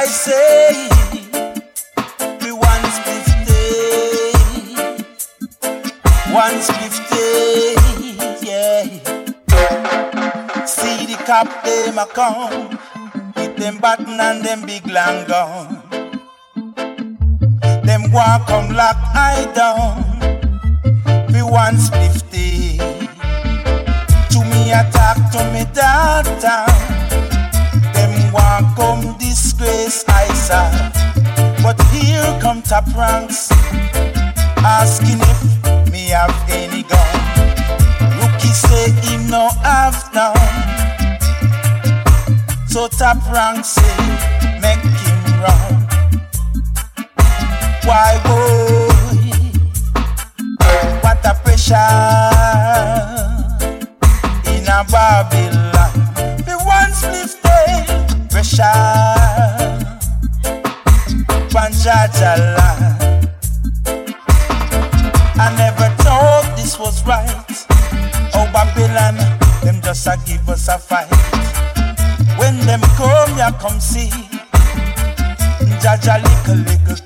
I say. Split day. One split day, yeah. See the cop, them a come. With them button and them big long gun. Them walk come lock I down. We one split day. To me attack to me downtown. Them want come disgrace I saw. But here come top ranks asking if me have any gun. Rookie say him no have none. So top rank say make him run. Why boy? What a pressure in a Babylon. The one split day pressure. Panjajala. I never thought this was right. Oh, Babylon, them just a give us a fight. When them come, ya come see. Jaja little, little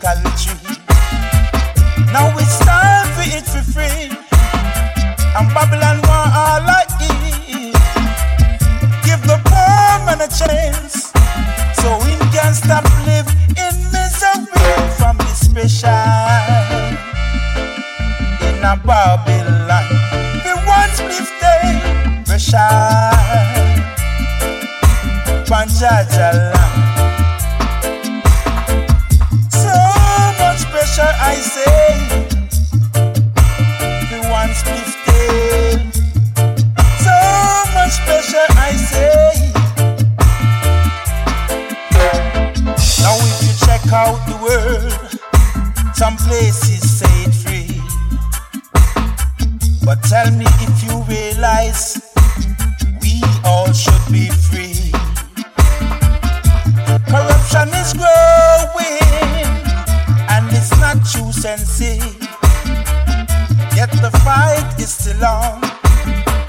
Yet the fight is still on.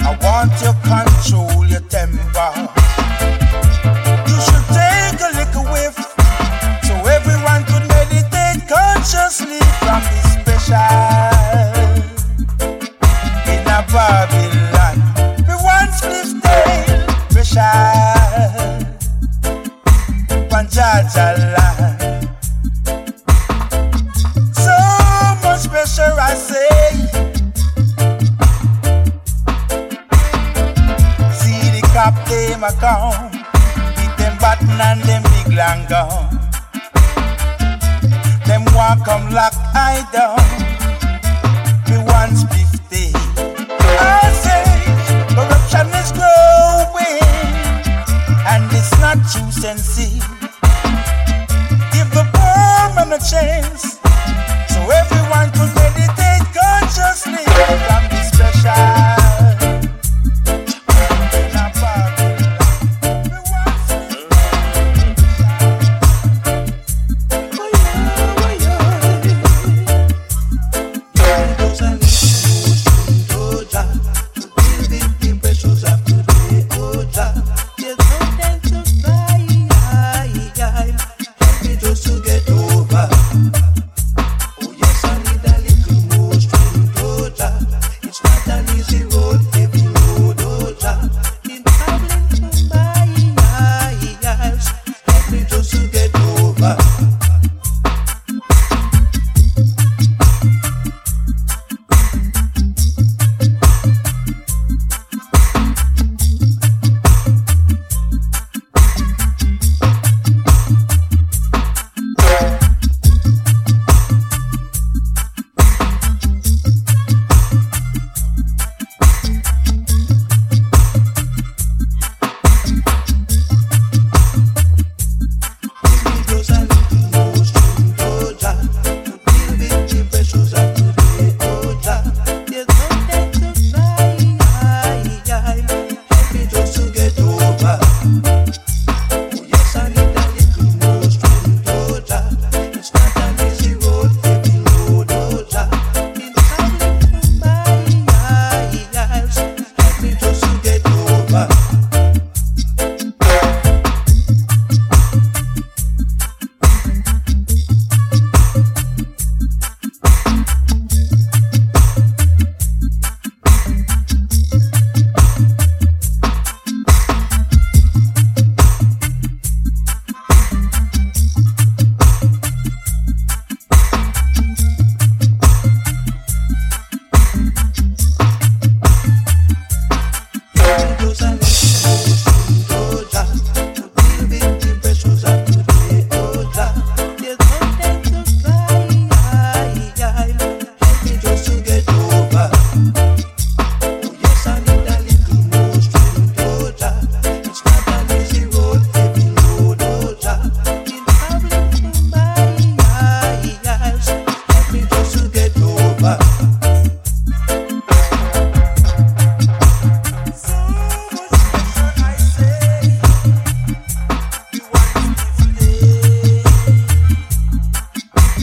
I want you control your temper. You should take a little whiff so everyone could meditate consciously from this special in a Babylon. We once lived there, pressure, Panjajala.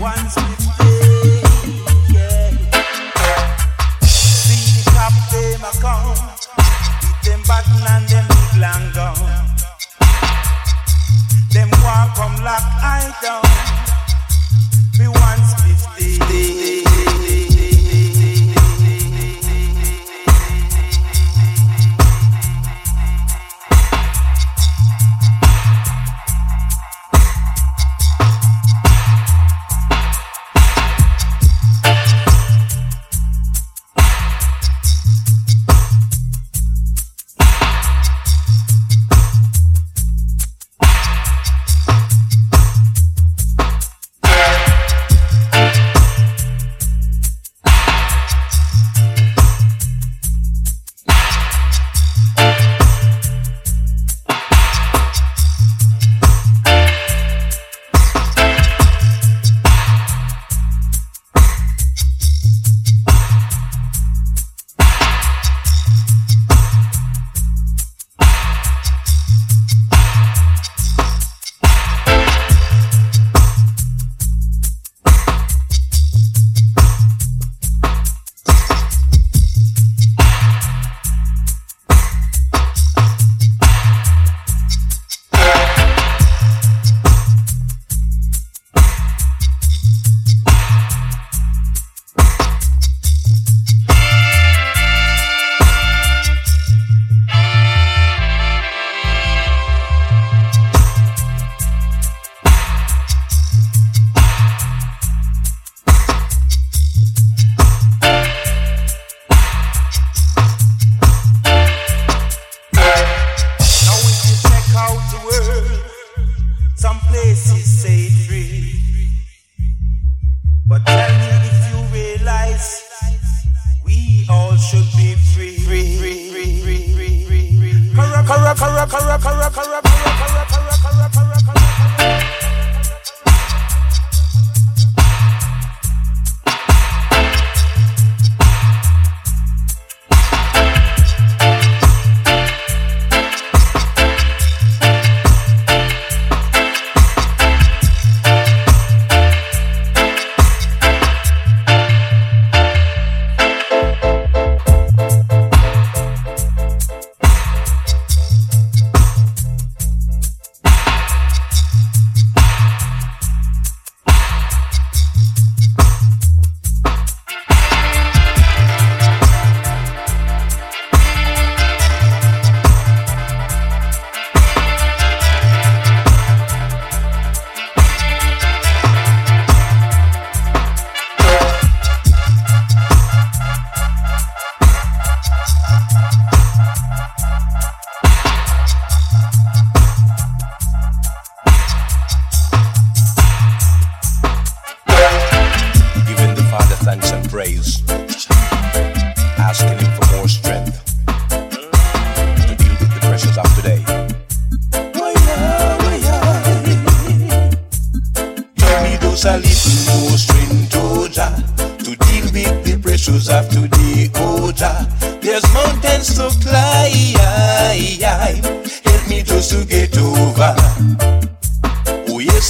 once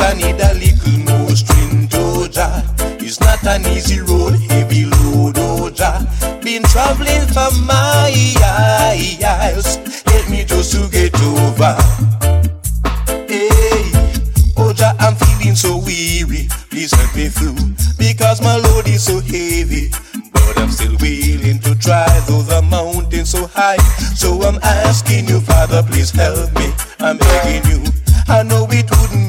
I need a little more strength, oh It's not an easy road, heavy load, oh Jah. Been traveling for miles, help me just to get over. Hey, oh I'm feeling so weary. Please help me through, because my load is so heavy. But I'm still willing to try, though the mountain's so high. So I'm asking you, Father, please help me. I'm begging you. I know it wouldn't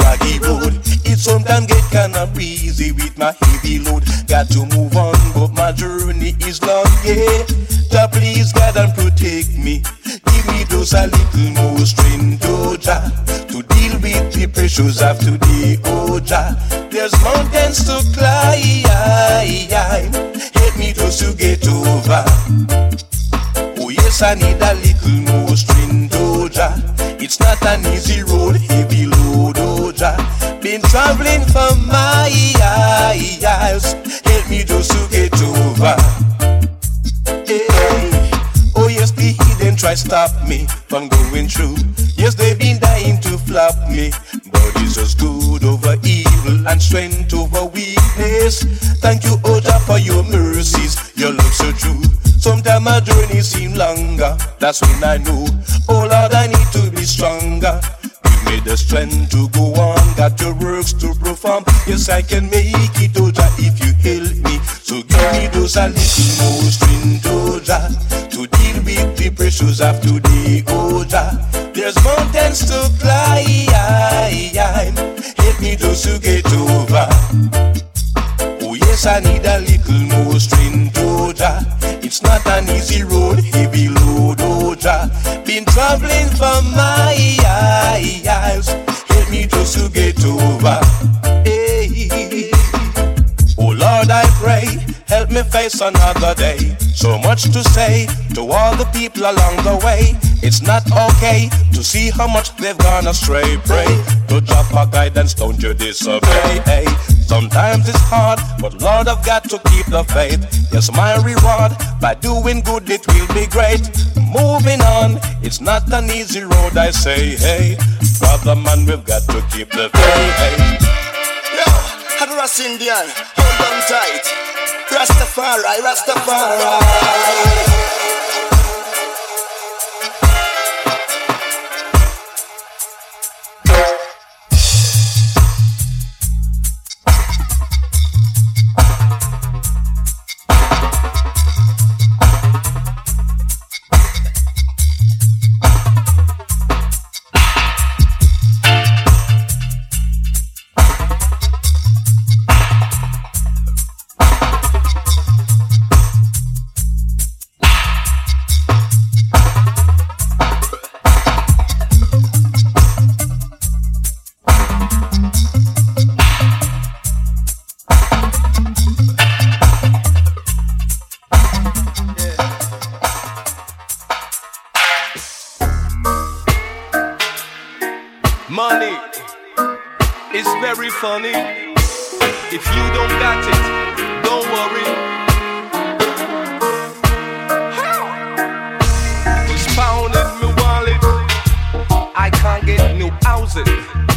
it's road. It sometimes get kinda breezy with my heavy load. Got to move on, but my journey is long, yeah. So please God and protect me. Give me those a little more strength, oh Jah, to deal with the pressures of today, oh Jah. There's mountains to climb. Help me just to get over. Oh yes, I need a little more strength, oh Jah. It's not an easy road, heavy load. Oh, been traveling for miles. Help me just to get over. Oh yes, they then try stop me from going through. Yes, they've been dying to flop me, but it's just good over evil and strength over weakness. Thank you, Oda, for your mercies, your love so true. Sometimes my journey seems longer. That's when I know, oh Lord, I need to be stronger. Me the strength to go on, got your works to perform. Yes, I can make it, oh, Oja, if you help me. So give me those a little more strength, oh, Oja, to deal with the pressures of today, oh, Oja. There's mountains to climb, help me just to get over. Oh yes, I need a little more strength, Oja. It's not an easy road, heavy load, Oja. Been traveling for miles, help me just to get over. Help me face another day. So much to say to all the people along the way. It's not okay to see how much they've gone astray. Pray to drop a guidance, don't you disobey. Hey, sometimes it's hard, but Lord, I've got to keep the faith. Yes, my reward by doing good, it will be great. Moving on, it's not an easy road, I say. Hey, brother man, we've got to keep the faith. Hadras Indian, hold on tight. Rastafari, Rastafari. it.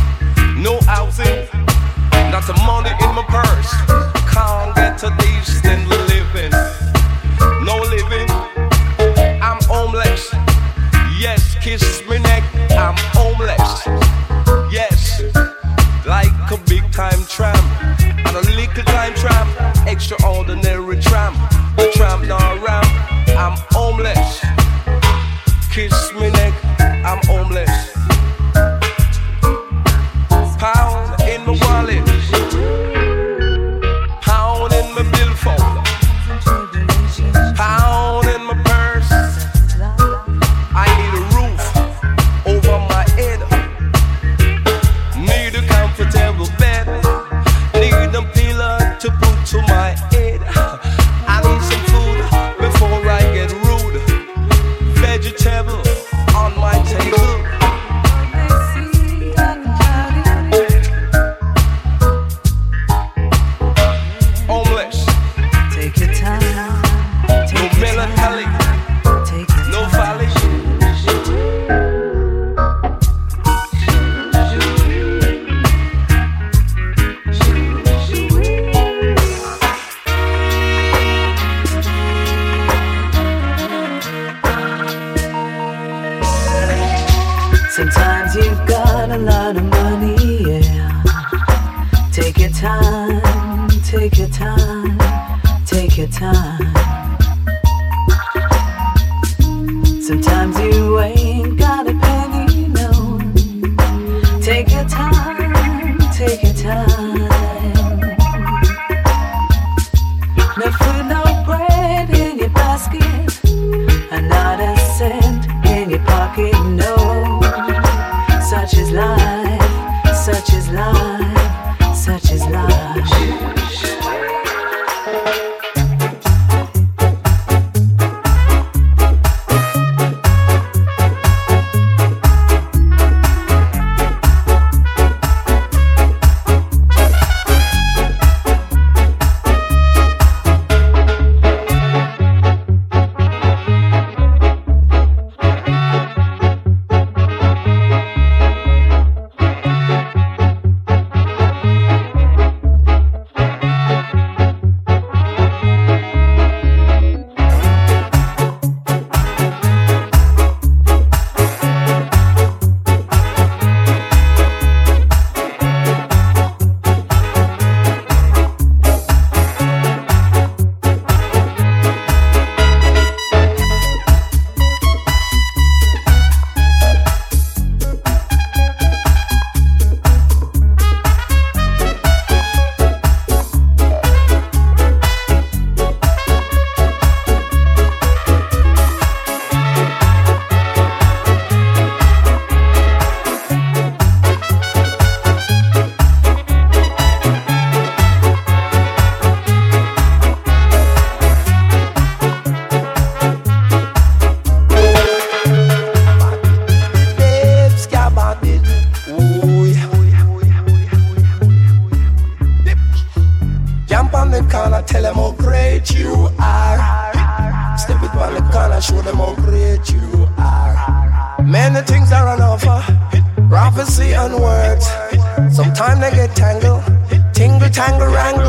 Show them how great you are. Many things are on offer, prophecy and words. Sometimes they get tangled, tingle, tangle, wrangle.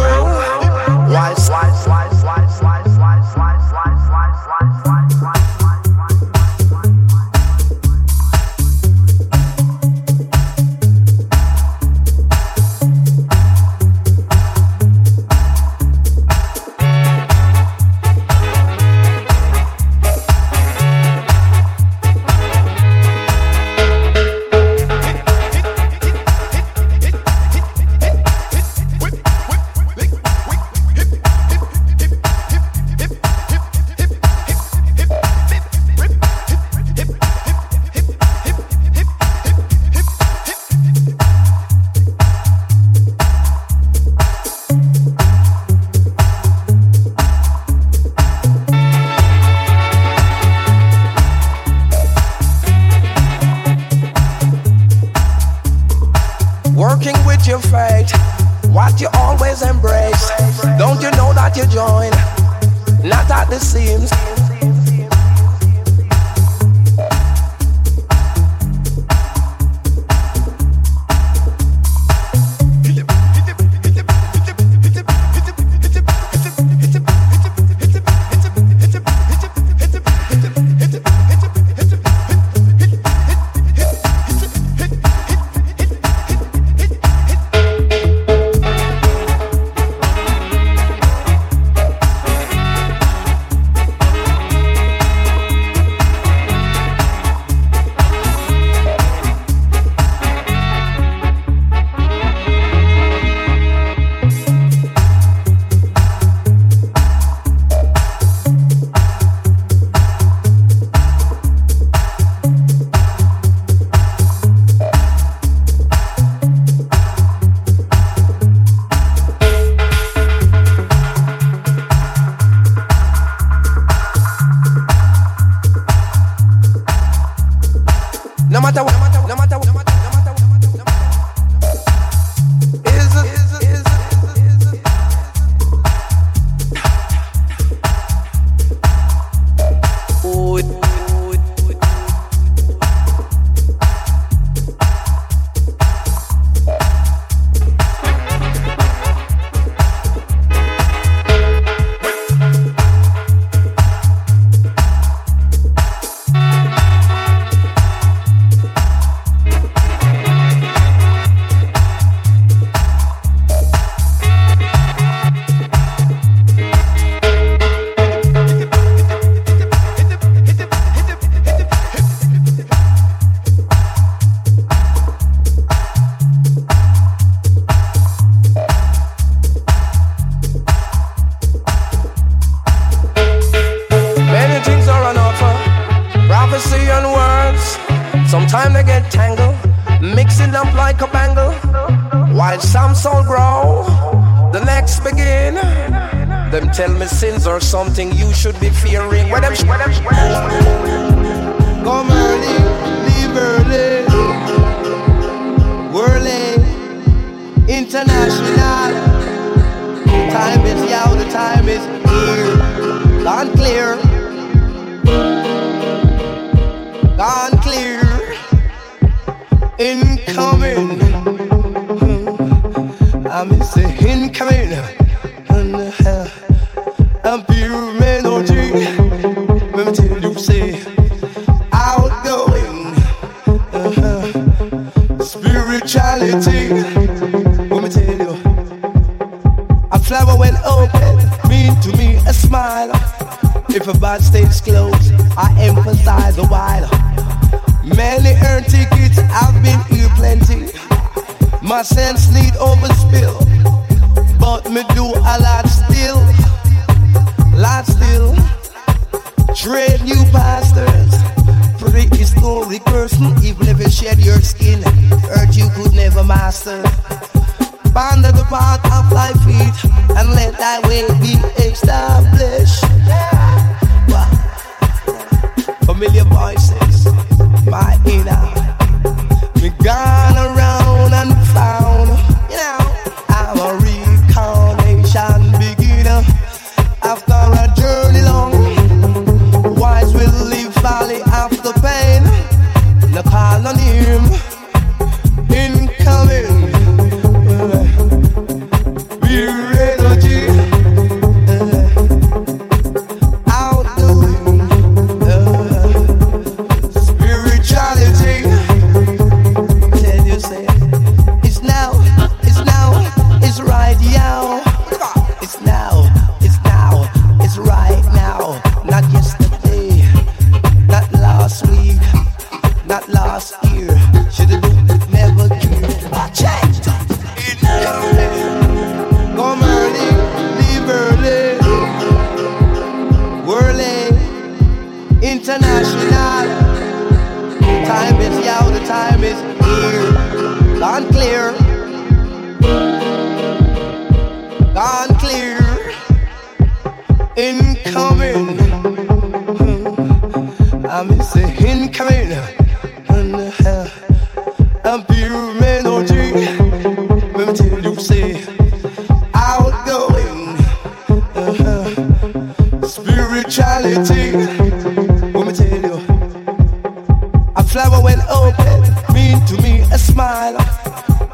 seems.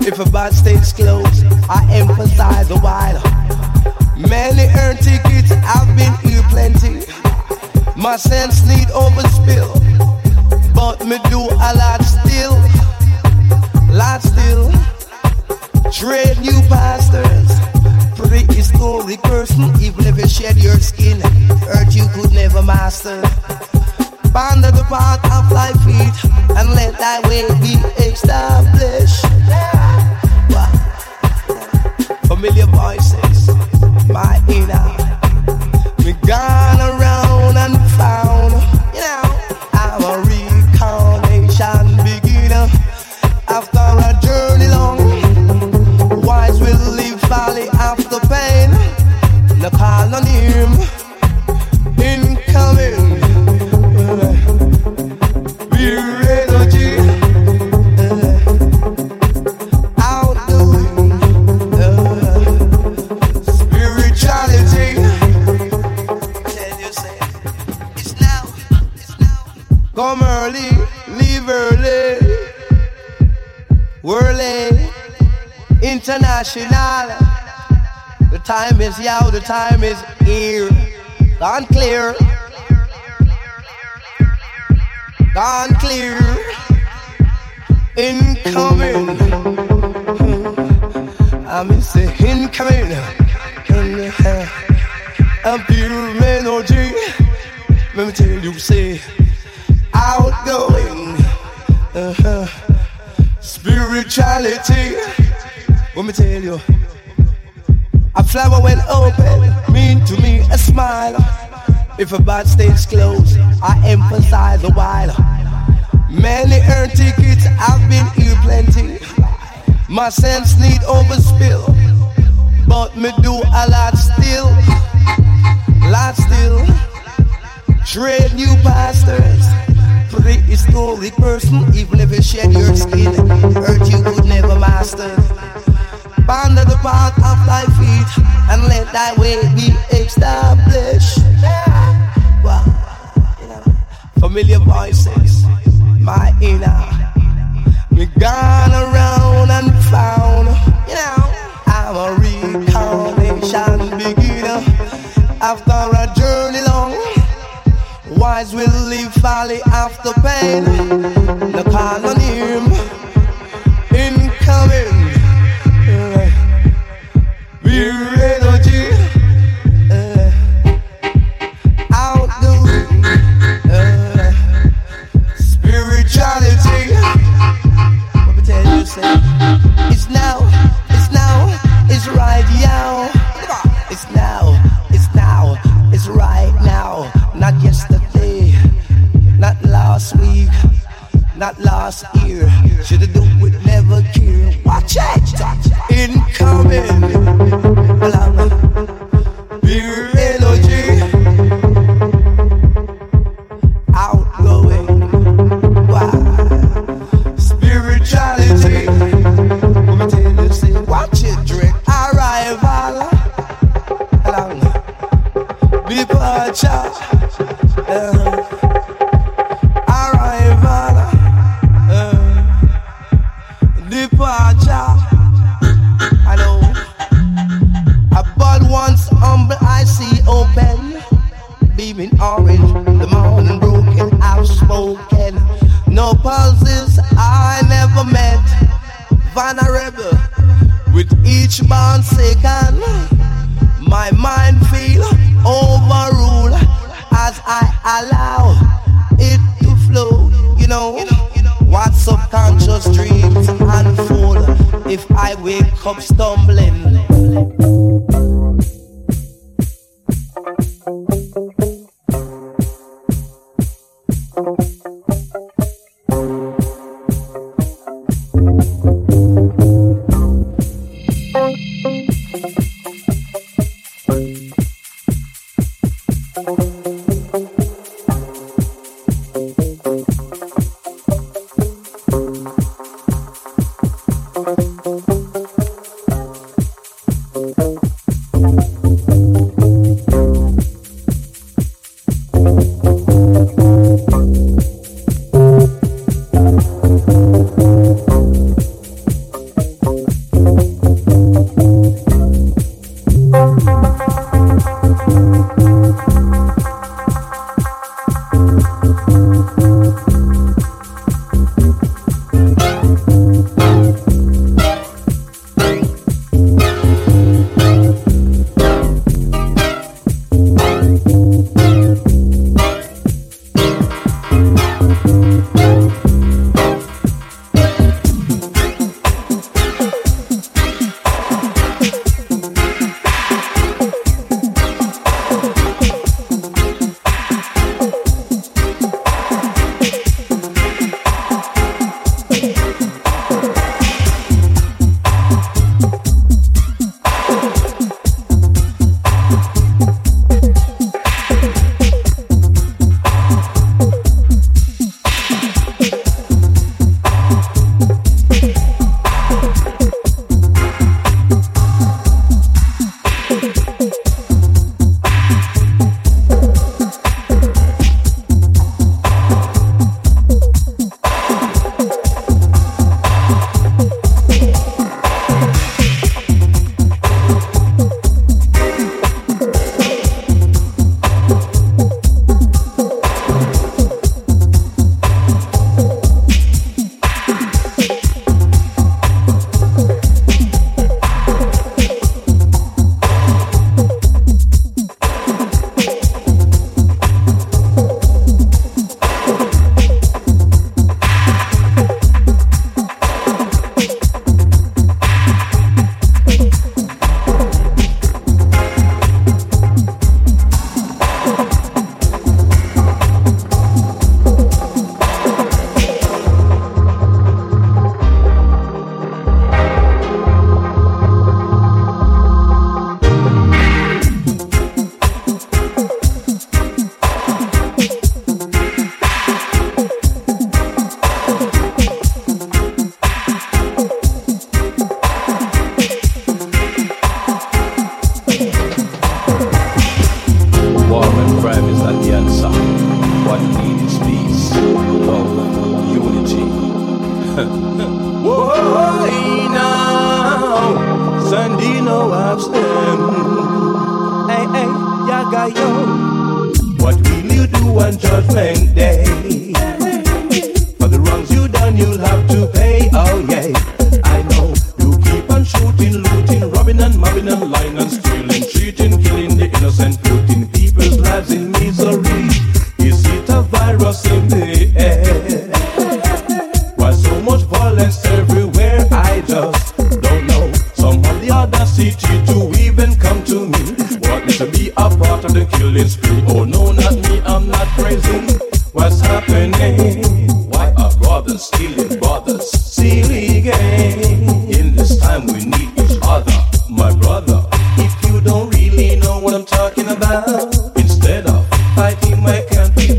If a bar stays closed, I emphasize a while. Many earn tickets, I've been here plenty. My sense need overspill, but me do a lot still, lot still. Trade new pastors, prehistoric person, even if you shed your skin, hurt you could never master. Ponder the path of thy feet and let thy way be established. Familiar voices, my inner. We gone around and found, international. The time is now, the time is here. Gone clear. Gone clear. Incoming. I miss the incoming. A pure melody. Let me tell you, say, outgoing. Uh-huh. Spirituality. Let me tell you, a flower when open mean to me a smile. If a bar stays closed, I emphasize a while. Many earn tickets, I've been here plenty. My sense need overspill, but me do a lot still, lot still. Trade new pastors, prehistoric person, even if you shed your skin, thy way be established. Wow. Familiar voices, my inner. We gone around and found, you know, I'm a reincarnation beginner. After a journey long, wise will leave valley after pain. The call last week, not last year. Should've do it, never care. Watch it, incoming. and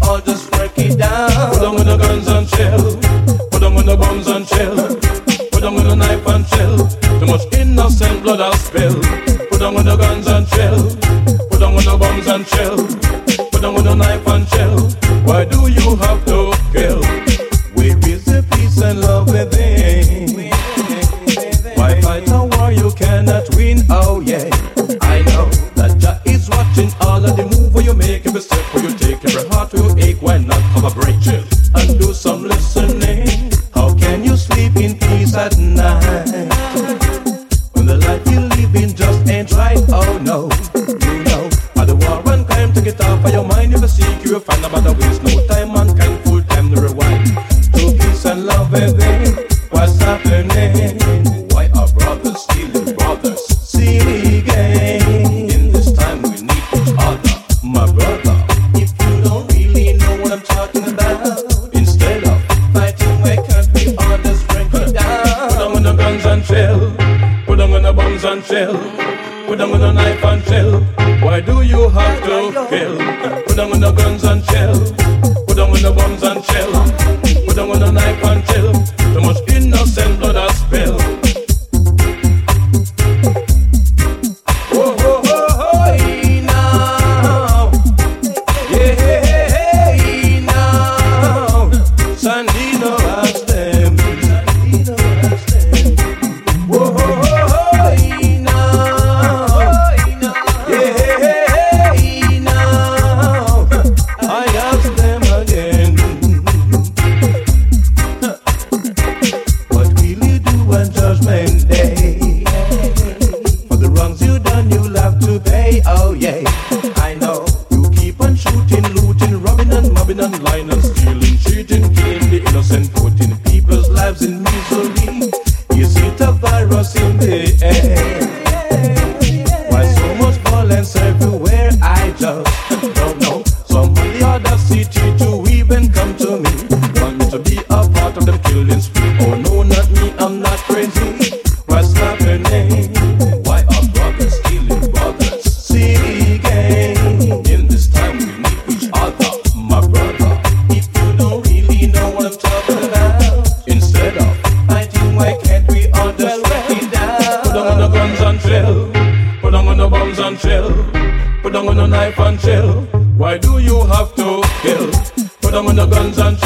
I'll just break it down. Put down with the guns and chill. Put down with the bombs and chill. Put down with the knife and chill. Too much innocent blood has spilled. Put down on the guns and shell. Put down on the bombs and shell.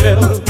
mujer.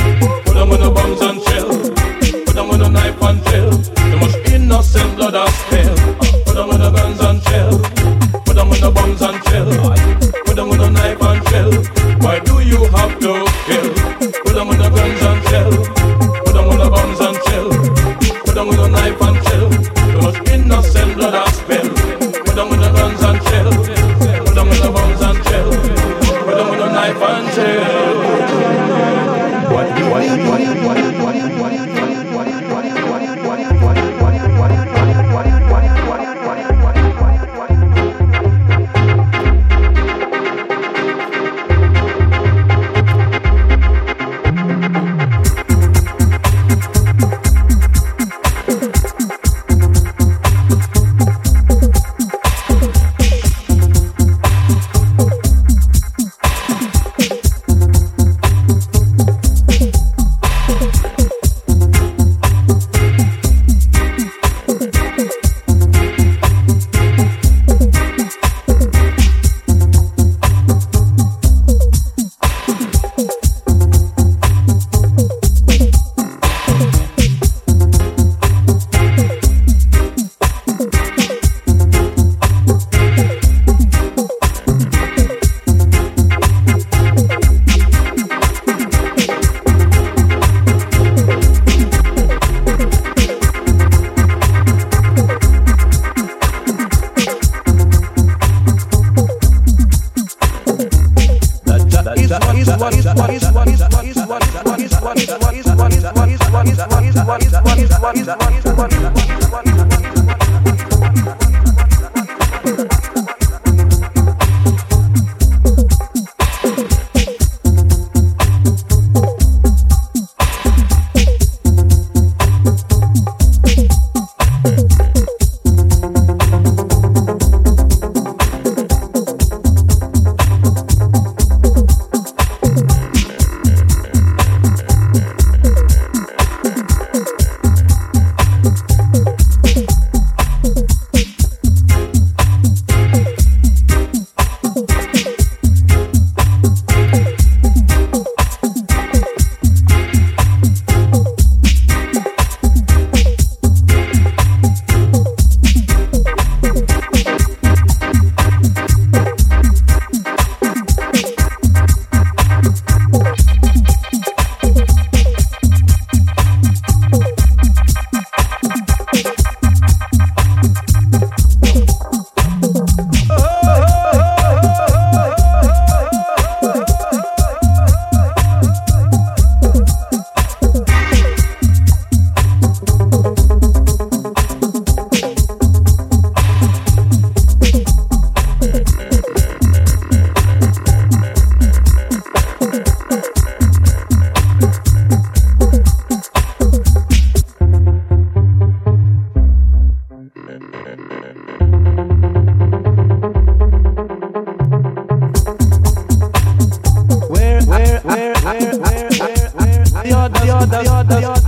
others.